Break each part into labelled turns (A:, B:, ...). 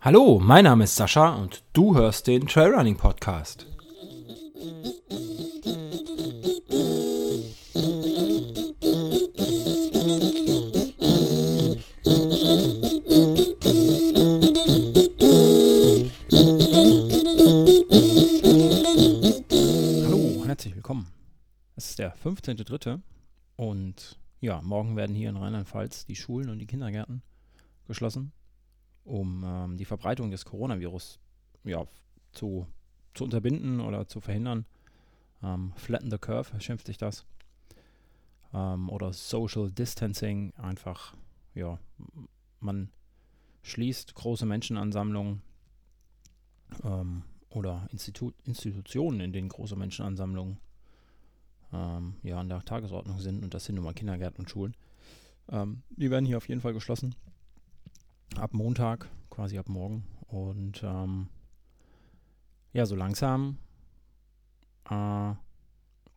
A: Hallo, mein Name ist Sascha und du hörst den Trailrunning Podcast. Hallo, herzlich willkommen. Es ist der 15.3. und ja, morgen werden hier in Rheinland-Pfalz die Schulen und die Kindergärten geschlossen, um ähm, die Verbreitung des Coronavirus ja, zu, zu unterbinden oder zu verhindern. Ähm, flatten the curve schimpft sich das. Ähm, oder Social Distancing, einfach, ja, man schließt große Menschenansammlungen ähm, oder Institu Institutionen, in denen große Menschenansammlungen ähm, ja an der Tagesordnung sind und das sind nun mal Kindergärten und Schulen. Ähm, die werden hier auf jeden Fall geschlossen. Ab Montag, quasi ab morgen. Und ähm, ja, so langsam äh,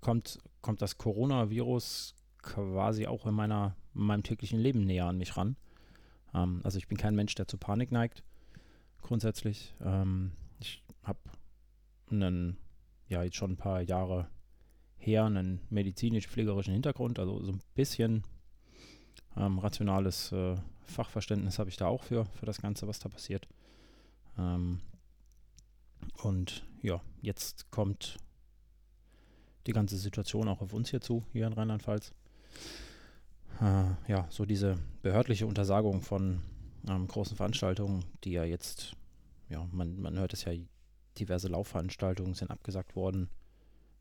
A: kommt, kommt das Coronavirus quasi auch in, meiner, in meinem täglichen Leben näher an mich ran. Ähm, also ich bin kein Mensch, der zu Panik neigt, grundsätzlich. Ähm, ich habe einen, ja, jetzt schon ein paar Jahre her einen medizinisch-pflegerischen Hintergrund, also so ein bisschen ähm, rationales äh, Fachverständnis habe ich da auch für, für das Ganze, was da passiert. Ähm, und ja, jetzt kommt die ganze Situation auch auf uns hier zu, hier in Rheinland-Pfalz. Äh, ja, so diese behördliche Untersagung von ähm, großen Veranstaltungen, die ja jetzt, ja, man, man hört es ja, diverse Laufveranstaltungen sind abgesagt worden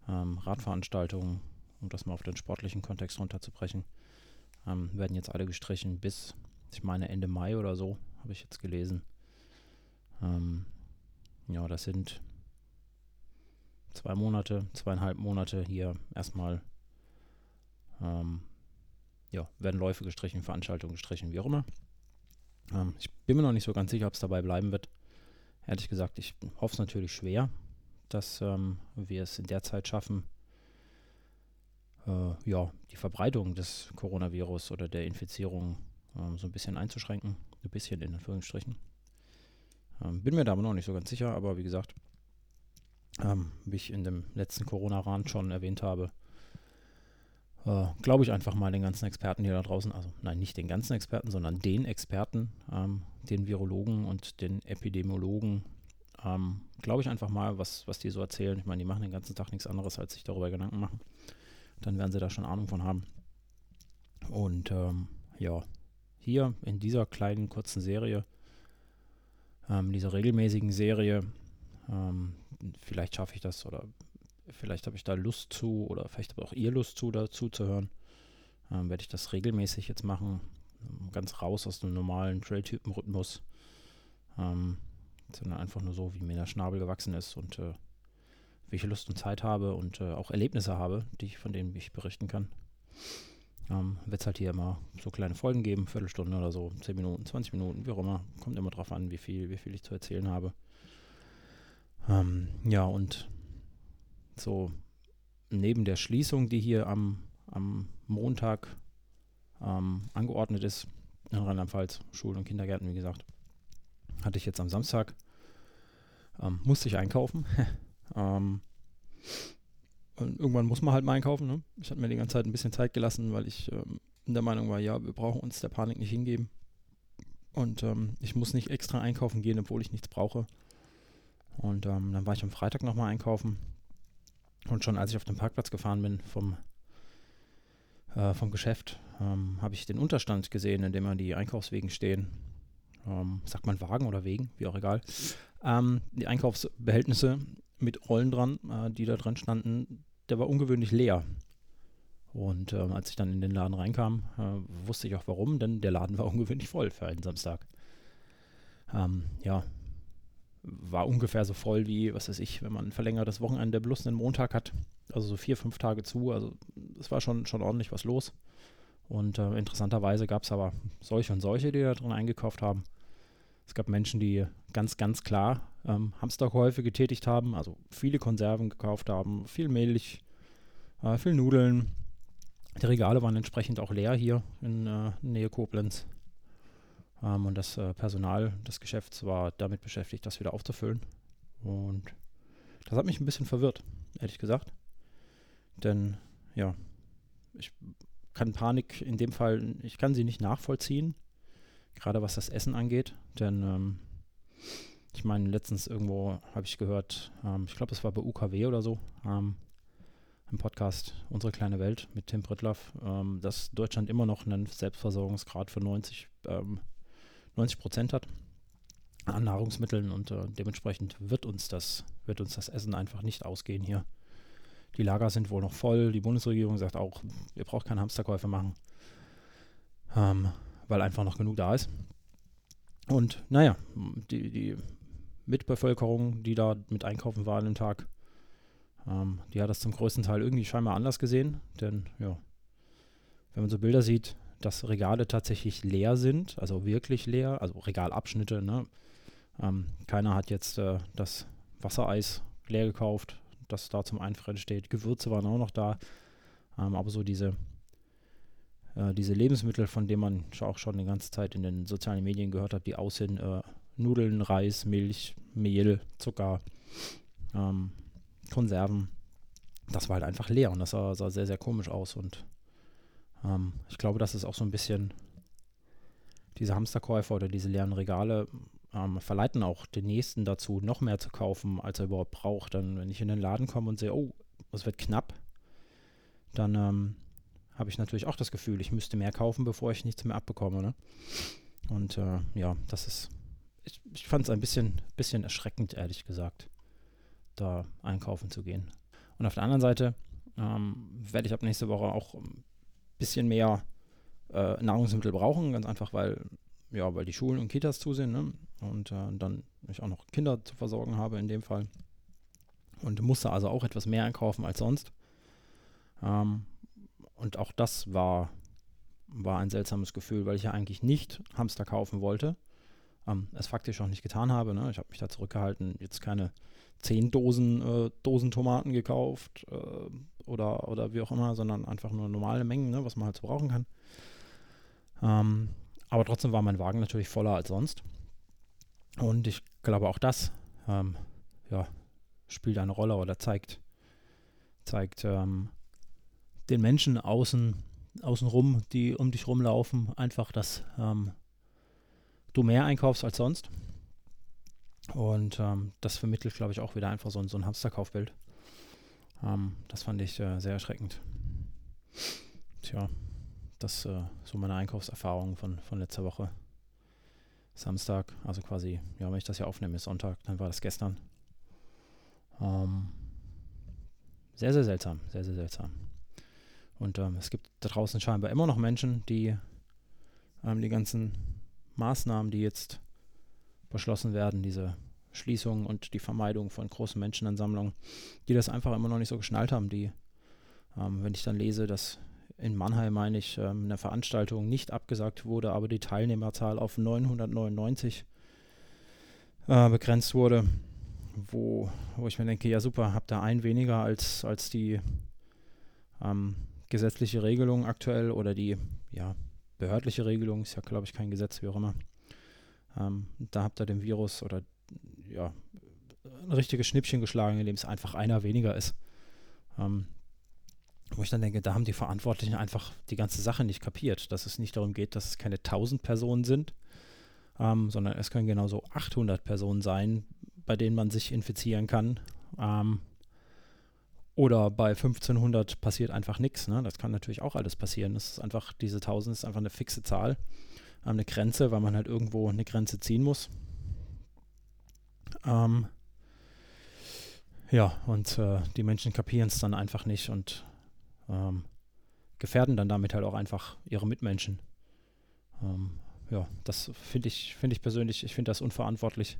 A: ähm, Radveranstaltungen, um das mal auf den sportlichen Kontext runterzubrechen, ähm, werden jetzt alle gestrichen bis, ich meine, Ende Mai oder so, habe ich jetzt gelesen. Ähm, ja, das sind zwei Monate, zweieinhalb Monate hier erstmal, ähm, ja, werden Läufe gestrichen, Veranstaltungen gestrichen, wie auch immer. Ähm, ich bin mir noch nicht so ganz sicher, ob es dabei bleiben wird. Ehrlich gesagt, ich hoffe es natürlich schwer, dass ähm, wir es in der Zeit schaffen, äh, ja, die Verbreitung des Coronavirus oder der Infizierung ähm, so ein bisschen einzuschränken. Ein bisschen in Anführungsstrichen. Ähm, bin mir da aber noch nicht so ganz sicher, aber wie gesagt, ähm, wie ich in dem letzten Corona-Rand schon erwähnt habe, äh, glaube ich einfach mal den ganzen Experten hier da draußen, also nein, nicht den ganzen Experten, sondern den Experten, ähm, den Virologen und den Epidemiologen, ähm, glaube ich einfach mal, was, was die so erzählen. Ich meine, die machen den ganzen Tag nichts anderes, als sich darüber Gedanken machen. Dann werden sie da schon Ahnung von haben. Und ähm, ja, hier in dieser kleinen kurzen Serie, ähm, dieser regelmäßigen Serie, ähm, vielleicht schaffe ich das oder vielleicht habe ich da Lust zu oder vielleicht habe auch ihr Lust zu, dazu zu hören. Ähm, werde ich das regelmäßig jetzt machen. Ganz raus aus dem normalen Trail-Typen-Rhythmus. Ähm, sondern einfach nur so, wie mir der Schnabel gewachsen ist und äh, wie ich Lust und Zeit habe und äh, auch Erlebnisse habe, die ich, von denen ich berichten kann. Ähm, Wird es halt hier immer so kleine Folgen geben, Viertelstunde oder so, 10 Minuten, 20 Minuten, wie auch immer. Kommt immer drauf an, wie viel, wie viel ich zu erzählen habe. Ähm, ja, und so neben der Schließung, die hier am, am Montag ähm, angeordnet ist, in Rheinland-Pfalz, Schulen und Kindergärten, wie gesagt, hatte ich jetzt am Samstag. Ähm, musste ich einkaufen. ähm, und irgendwann muss man halt mal einkaufen. Ne? Ich hatte mir die ganze Zeit ein bisschen Zeit gelassen, weil ich ähm, in der Meinung war, ja, wir brauchen uns der Panik nicht hingeben. Und ähm, ich muss nicht extra einkaufen gehen, obwohl ich nichts brauche. Und ähm, dann war ich am Freitag nochmal einkaufen. Und schon als ich auf den Parkplatz gefahren bin vom, äh, vom Geschäft, ähm, habe ich den Unterstand gesehen, in dem man die Einkaufswegen stehen ähm, sagt man Wagen oder Wegen, wie auch egal, ähm, die Einkaufsbehältnisse mit Rollen dran, äh, die da dran standen, der war ungewöhnlich leer. Und ähm, als ich dann in den Laden reinkam, äh, wusste ich auch warum, denn der Laden war ungewöhnlich voll für einen Samstag. Ähm, ja, war ungefähr so voll wie, was weiß ich, wenn man ein verlängertes Wochenende bloß einen Montag hat, also so vier, fünf Tage zu. Also es war schon, schon ordentlich was los. Und äh, interessanterweise gab es aber solche und solche, die da drin eingekauft haben. Es gab Menschen, die ganz, ganz klar ähm, Hamsterkäufe getätigt haben, also viele Konserven gekauft haben, viel Milch, äh, viel Nudeln, Die Regale waren entsprechend auch leer hier in äh, Nähe Koblenz. Ähm, und das äh, Personal des Geschäfts war damit beschäftigt, das wieder aufzufüllen. Und das hat mich ein bisschen verwirrt, ehrlich gesagt. Denn ja, ich kann Panik in dem Fall, ich kann sie nicht nachvollziehen, gerade was das Essen angeht. Denn ähm, ich meine, letztens irgendwo habe ich gehört, ähm, ich glaube, es war bei UKW oder so, ähm, im Podcast Unsere kleine Welt mit Tim Brittloff, ähm, dass Deutschland immer noch einen Selbstversorgungsgrad von 90, 90 ähm, Prozent hat an Nahrungsmitteln und äh, dementsprechend wird uns das, wird uns das Essen einfach nicht ausgehen hier. Die Lager sind wohl noch voll. Die Bundesregierung sagt auch, ihr braucht keine Hamsterkäufe machen, ähm, weil einfach noch genug da ist. Und naja, die, die Mitbevölkerung, die da mit einkaufen war an dem Tag, ähm, die hat das zum größten Teil irgendwie scheinbar anders gesehen. Denn ja, wenn man so Bilder sieht, dass Regale tatsächlich leer sind, also wirklich leer, also Regalabschnitte, ne? Ähm, keiner hat jetzt äh, das Wassereis leer gekauft, das da zum Einfrieren steht. Gewürze waren auch noch da. Ähm, aber so diese, äh, diese Lebensmittel, von denen man auch schon die ganze Zeit in den sozialen Medien gehört hat, die aussehen, äh, Nudeln, Reis, Milch, Mehl, Zucker, ähm, Konserven, das war halt einfach leer und das sah, sah sehr, sehr komisch aus. Und ähm, ich glaube, das ist auch so ein bisschen diese Hamsterkäufer oder diese leeren Regale ähm, verleiten auch den Nächsten dazu, noch mehr zu kaufen, als er überhaupt braucht. Dann, wenn ich in den Laden komme und sehe, oh, es wird knapp, dann ähm, habe ich natürlich auch das Gefühl, ich müsste mehr kaufen, bevor ich nichts mehr abbekomme. Ne? Und äh, ja, das ist, ich, ich fand es ein bisschen, bisschen erschreckend, ehrlich gesagt, da einkaufen zu gehen. Und auf der anderen Seite ähm, werde ich ab nächste Woche auch ein bisschen mehr äh, Nahrungsmittel brauchen, ganz einfach, weil ja, weil die Schulen und Kitas zu sind, ne? Und äh, dann ich auch noch Kinder zu versorgen habe in dem Fall. Und musste also auch etwas mehr einkaufen als sonst. Ähm, und auch das war, war ein seltsames Gefühl, weil ich ja eigentlich nicht Hamster kaufen wollte. Ähm, es faktisch auch nicht getan habe. Ne? Ich habe mich da zurückgehalten, jetzt keine zehn Dosen, äh, Dosen Tomaten gekauft äh, oder, oder wie auch immer, sondern einfach nur normale Mengen, ne, was man halt so brauchen kann. Ähm, aber trotzdem war mein Wagen natürlich voller als sonst. Und ich glaube auch das ähm, ja, spielt eine Rolle oder zeigt, zeigt ähm, den Menschen außen, außenrum, die um dich rumlaufen, einfach, dass ähm, du mehr einkaufst als sonst. Und ähm, das vermittelt, glaube ich, auch wieder einfach so ein, so ein Hamsterkaufbild. Ähm, das fand ich äh, sehr erschreckend. Tja. Das äh, so meine Einkaufserfahrung von, von letzter Woche. Samstag, also quasi, ja, wenn ich das hier aufnehme, ist Sonntag, dann war das gestern. Ähm, sehr, sehr seltsam, sehr, sehr seltsam. Und ähm, es gibt da draußen scheinbar immer noch Menschen, die ähm, die ganzen Maßnahmen, die jetzt beschlossen werden, diese Schließung und die Vermeidung von großen Menschenansammlungen, die das einfach immer noch nicht so geschnallt haben, die, ähm, wenn ich dann lese, dass in Mannheim, meine ich, ähm, eine Veranstaltung nicht abgesagt wurde, aber die Teilnehmerzahl auf 999 äh, begrenzt wurde, wo, wo ich mir denke, ja super, habt da ein weniger als, als die ähm, gesetzliche Regelung aktuell oder die ja, behördliche Regelung, ist ja glaube ich kein Gesetz, wie auch immer. Ähm, da habt ihr dem Virus oder ja, ein richtiges Schnippchen geschlagen, in dem es einfach einer weniger ist. Ähm, wo ich dann denke, da haben die Verantwortlichen einfach die ganze Sache nicht kapiert, dass es nicht darum geht, dass es keine 1000 Personen sind, ähm, sondern es können genauso 800 Personen sein, bei denen man sich infizieren kann. Ähm, oder bei 1500 passiert einfach nichts. Ne? Das kann natürlich auch alles passieren. Das ist einfach, diese 1000 ist einfach eine fixe Zahl, ähm, eine Grenze, weil man halt irgendwo eine Grenze ziehen muss. Ähm, ja, und äh, die Menschen kapieren es dann einfach nicht und ähm, gefährden dann damit halt auch einfach ihre Mitmenschen. Ähm, ja, das finde ich, finde ich persönlich, ich finde das unverantwortlich,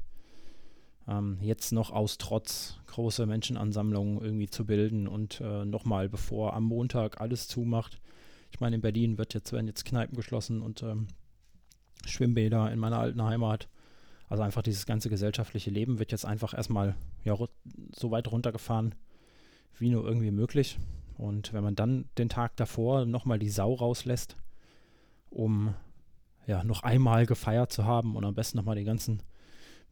A: ähm, jetzt noch aus Trotz große Menschenansammlungen irgendwie zu bilden und äh, nochmal, bevor am Montag alles zumacht. Ich meine, in Berlin wird jetzt, werden jetzt Kneipen geschlossen und ähm, Schwimmbäder in meiner alten Heimat. Also einfach dieses ganze gesellschaftliche Leben wird jetzt einfach erstmal ja, so weit runtergefahren, wie nur irgendwie möglich Und wenn man dann den Tag davor nochmal die Sau rauslässt, um ja noch einmal gefeiert zu haben und am besten nochmal den ganzen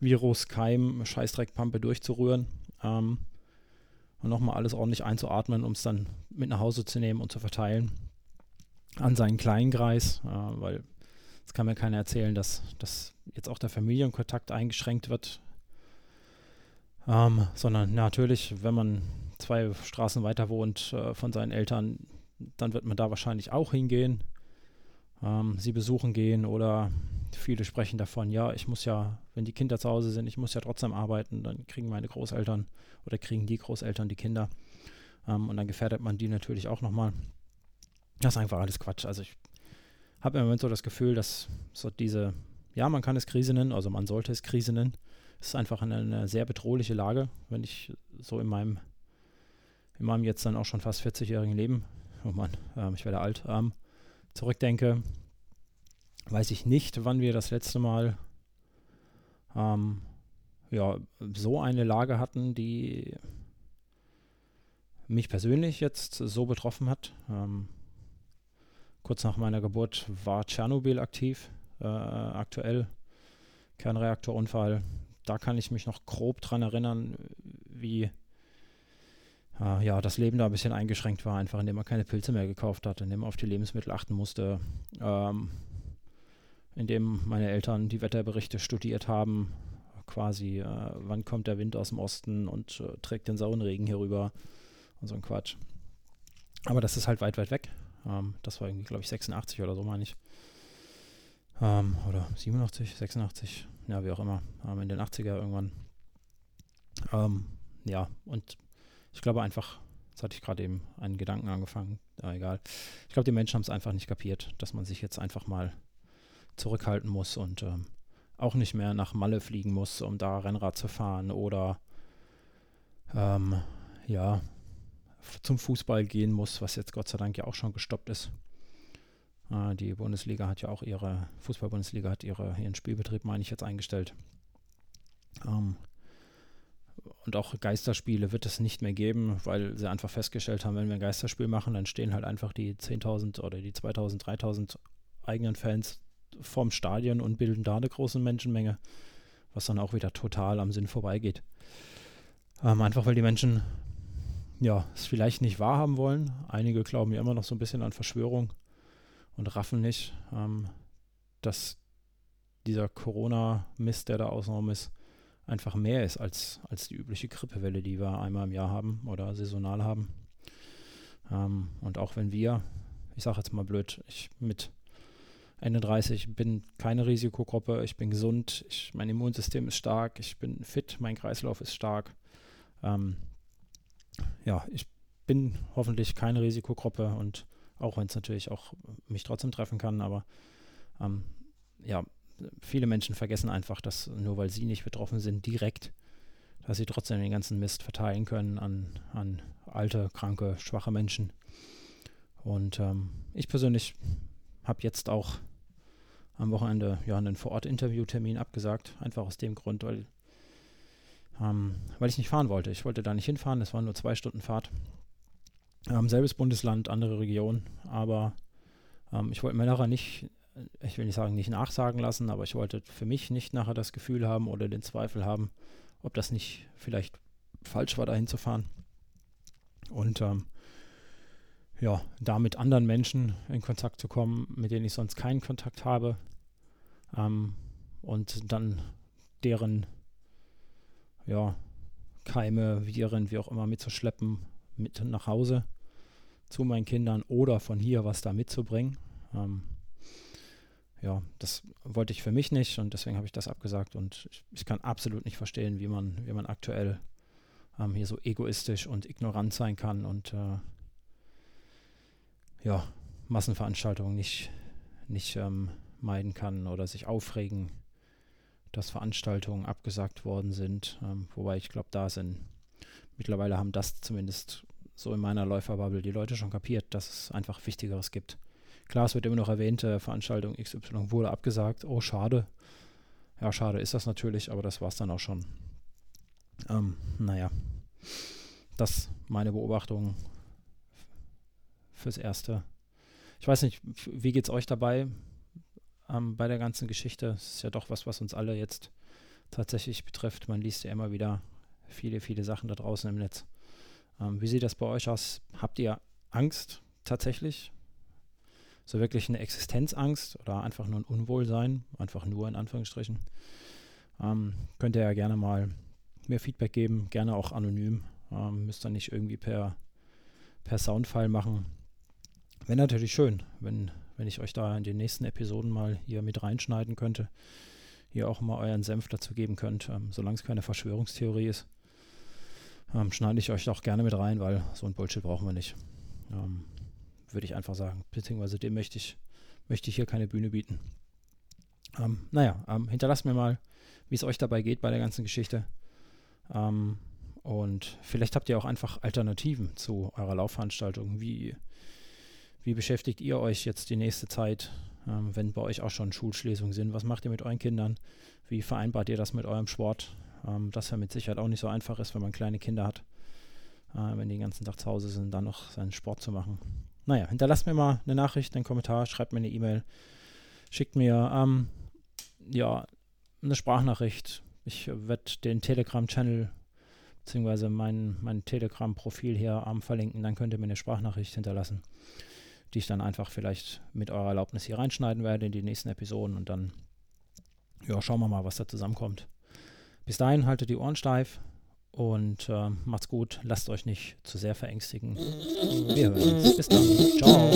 A: Virus, Keim, Scheißdreckpampe durchzurühren ähm, und nochmal alles ordentlich einzuatmen, um es dann mit nach Hause zu nehmen und zu verteilen an seinen kleinen Kreis, äh, weil es kann mir keiner erzählen, dass, dass jetzt auch der Familienkontakt eingeschränkt wird, ähm, sondern natürlich, wenn man zwei Straßen weiter wohnt äh, von seinen Eltern, dann wird man da wahrscheinlich auch hingehen, ähm, sie besuchen gehen oder viele sprechen davon, ja, ich muss ja, wenn die Kinder zu Hause sind, ich muss ja trotzdem arbeiten, dann kriegen meine Großeltern oder kriegen die Großeltern die Kinder ähm, und dann gefährdet man die natürlich auch nochmal. Das ist einfach alles Quatsch. Also ich habe im Moment so das Gefühl, dass so diese, ja, man kann es Krise nennen, also man sollte es Krise nennen. Es ist einfach eine, eine sehr bedrohliche Lage, wenn ich so in meinem, in meinem jetzt dann auch schon fast 40-jährigen Leben, oh Mann, ähm, ich werde alt, ähm, zurückdenke, weiß ich nicht, wann wir das letzte Mal ähm, ja, so eine Lage hatten, die mich persönlich jetzt so betroffen hat. Ähm, kurz nach meiner Geburt war Tschernobyl aktiv, äh, aktuell. Kernreaktorunfall. Da kann ich mich noch grob dran erinnern, wie äh, ja, das Leben da ein bisschen eingeschränkt war, einfach indem man keine Pilze mehr gekauft hat, indem man auf die Lebensmittel achten musste, ähm, indem meine Eltern die Wetterberichte studiert haben, quasi, äh, wann kommt der Wind aus dem Osten und äh, trägt den sauren Regen hier rüber und so ein Quatsch. Aber das ist halt weit, weit weg. Ähm, das war irgendwie, glaube ich, 86 oder so, meine ich. Ähm, oder 87, 86, ja, wie auch immer. Ähm, in den 80er irgendwann. Ähm, ja, und ich glaube einfach, jetzt hatte ich gerade eben einen Gedanken angefangen, ja, egal. Ich glaube, die Menschen haben es einfach nicht kapiert, dass man sich jetzt einfach mal zurückhalten muss und ähm, auch nicht mehr nach Malle fliegen muss, um da Rennrad zu fahren oder ähm, ja, zum Fußball gehen muss, was jetzt Gott sei Dank ja auch schon gestoppt ist. Äh, die Bundesliga hat ja auch ihre, Fußball-Bundesliga hat ihre, ihren Spielbetrieb, meine ich, jetzt eingestellt. Ähm, und auch Geisterspiele wird es nicht mehr geben, weil sie einfach festgestellt haben, wenn wir ein Geisterspiel machen, dann stehen halt einfach die 10.000 oder die 2.000, 3.000 eigenen Fans vorm Stadion und bilden da eine große Menschenmenge, was dann auch wieder total am Sinn vorbeigeht. Ähm, einfach weil die Menschen ja, es vielleicht nicht wahrhaben wollen. Einige glauben ja immer noch so ein bisschen an Verschwörung und raffen nicht, ähm, dass dieser Corona-Mist, der da außenrum ist, einfach mehr ist als, als die übliche Grippewelle, die wir einmal im Jahr haben oder saisonal haben. Ähm, und auch wenn wir, ich sage jetzt mal blöd, ich mit Ende 30 bin keine Risikogruppe, ich bin gesund, ich, mein Immunsystem ist stark, ich bin fit, mein Kreislauf ist stark. Ähm, ja, ich bin hoffentlich keine Risikogruppe und auch wenn es natürlich auch mich trotzdem treffen kann, aber ähm, ja, viele Menschen vergessen einfach, dass nur weil sie nicht betroffen sind, direkt, dass sie trotzdem den ganzen Mist verteilen können an, an alte, kranke, schwache Menschen. Und ähm, ich persönlich habe jetzt auch am Wochenende ja einen Vor-Ort-Interviewtermin abgesagt, einfach aus dem Grund, weil ähm, weil ich nicht fahren wollte. Ich wollte da nicht hinfahren, das waren nur zwei Stunden Fahrt. Ähm, selbes Bundesland, andere Region, aber ähm, ich wollte mir nachher nicht, ich will nicht sagen, nicht nachsagen lassen, aber ich wollte für mich nicht nachher das Gefühl haben oder den Zweifel haben, ob das nicht vielleicht falsch war, dahin zu fahren. Und ähm, ja, da mit anderen Menschen in Kontakt zu kommen, mit denen ich sonst keinen Kontakt habe ähm, und dann deren ja, Keime, Viren, wie auch immer mitzuschleppen, mit nach Hause zu meinen Kindern oder von hier was da mitzubringen. Ähm, ja, das wollte ich für mich nicht und deswegen habe ich das abgesagt und ich, ich, kann absolut nicht verstehen, wie man, wie man aktuell ähm, hier so egoistisch und ignorant sein kann und äh, ja, Massenveranstaltungen nicht, nicht ähm, meiden kann oder sich aufregen dass Veranstaltungen abgesagt worden sind. Ähm, wobei ich glaube, da sind mittlerweile haben das zumindest so in meiner Läuferbubble die Leute schon kapiert, dass es einfach Wichtigeres gibt. Klar, es wird immer noch erwähnt, äh, Veranstaltung XY wurde abgesagt. Oh, schade. Ja, schade ist das natürlich, aber das war es dann auch schon. Ähm, naja, das meine Beobachtung fürs Erste. Ich weiß nicht, wie geht es euch dabei ähm, bei der ganzen Geschichte? Es ist ja doch was, was uns alle jetzt tatsächlich betrifft. Man liest ja immer wieder viele, viele Sachen da draußen im Netz. Ähm, wie sieht das bei euch aus? Habt ihr Angst tatsächlich? So wirklich eine Existenzangst oder einfach nur ein Unwohlsein? Einfach nur in Anführungsstrichen. Ähm, könnt ihr ja gerne mal mir Feedback geben, gerne auch anonym. Ähm, müsst ihr nicht irgendwie per, per Soundfile machen. Wäre natürlich schön, wenn, wenn ich euch da in den nächsten Episoden mal hier mit reinschneiden könnte. Hier auch mal euren Senf dazu geben könnt, ähm, solange es keine Verschwörungstheorie ist. Ähm, schneide ich euch auch gerne mit rein, weil so ein Bullshit brauchen wir nicht. Ähm, Würde ich einfach sagen. Beziehungsweise dem möchte ich, möchte ich hier keine Bühne bieten. Ähm, naja, ähm, hinterlasst mir mal, wie es euch dabei geht bei der ganzen Geschichte. Ähm, und vielleicht habt ihr auch einfach Alternativen zu eurer Laufveranstaltung. Wie, wie beschäftigt ihr euch jetzt die nächste Zeit, ähm, wenn bei euch auch schon Schulschließungen sind? Was macht ihr mit euren Kindern? Wie vereinbart ihr das mit eurem Sport? Ähm, das ja mit Sicherheit auch nicht so einfach ist, wenn man kleine Kinder hat, äh, wenn die den ganzen Tag zu Hause sind, dann noch seinen Sport zu machen. Naja, hinterlasst mir mal eine Nachricht, einen Kommentar, schreibt mir eine E-Mail, schickt mir ähm, ja, eine Sprachnachricht. Ich werde den Telegram-Channel beziehungsweise mein, mein Telegram-Profil hier ähm, verlinken. Dann könnt ihr mir eine Sprachnachricht hinterlassen, die ich dann einfach vielleicht mit eurer Erlaubnis hier reinschneiden werde in die nächsten Episoden und dann ja, schauen wir mal, was da zusammenkommt. Bis dahin haltet die Ohren steif und äh, macht's gut, lasst euch nicht zu sehr verängstigen. Wir hören uns. Bis dann. Ciao.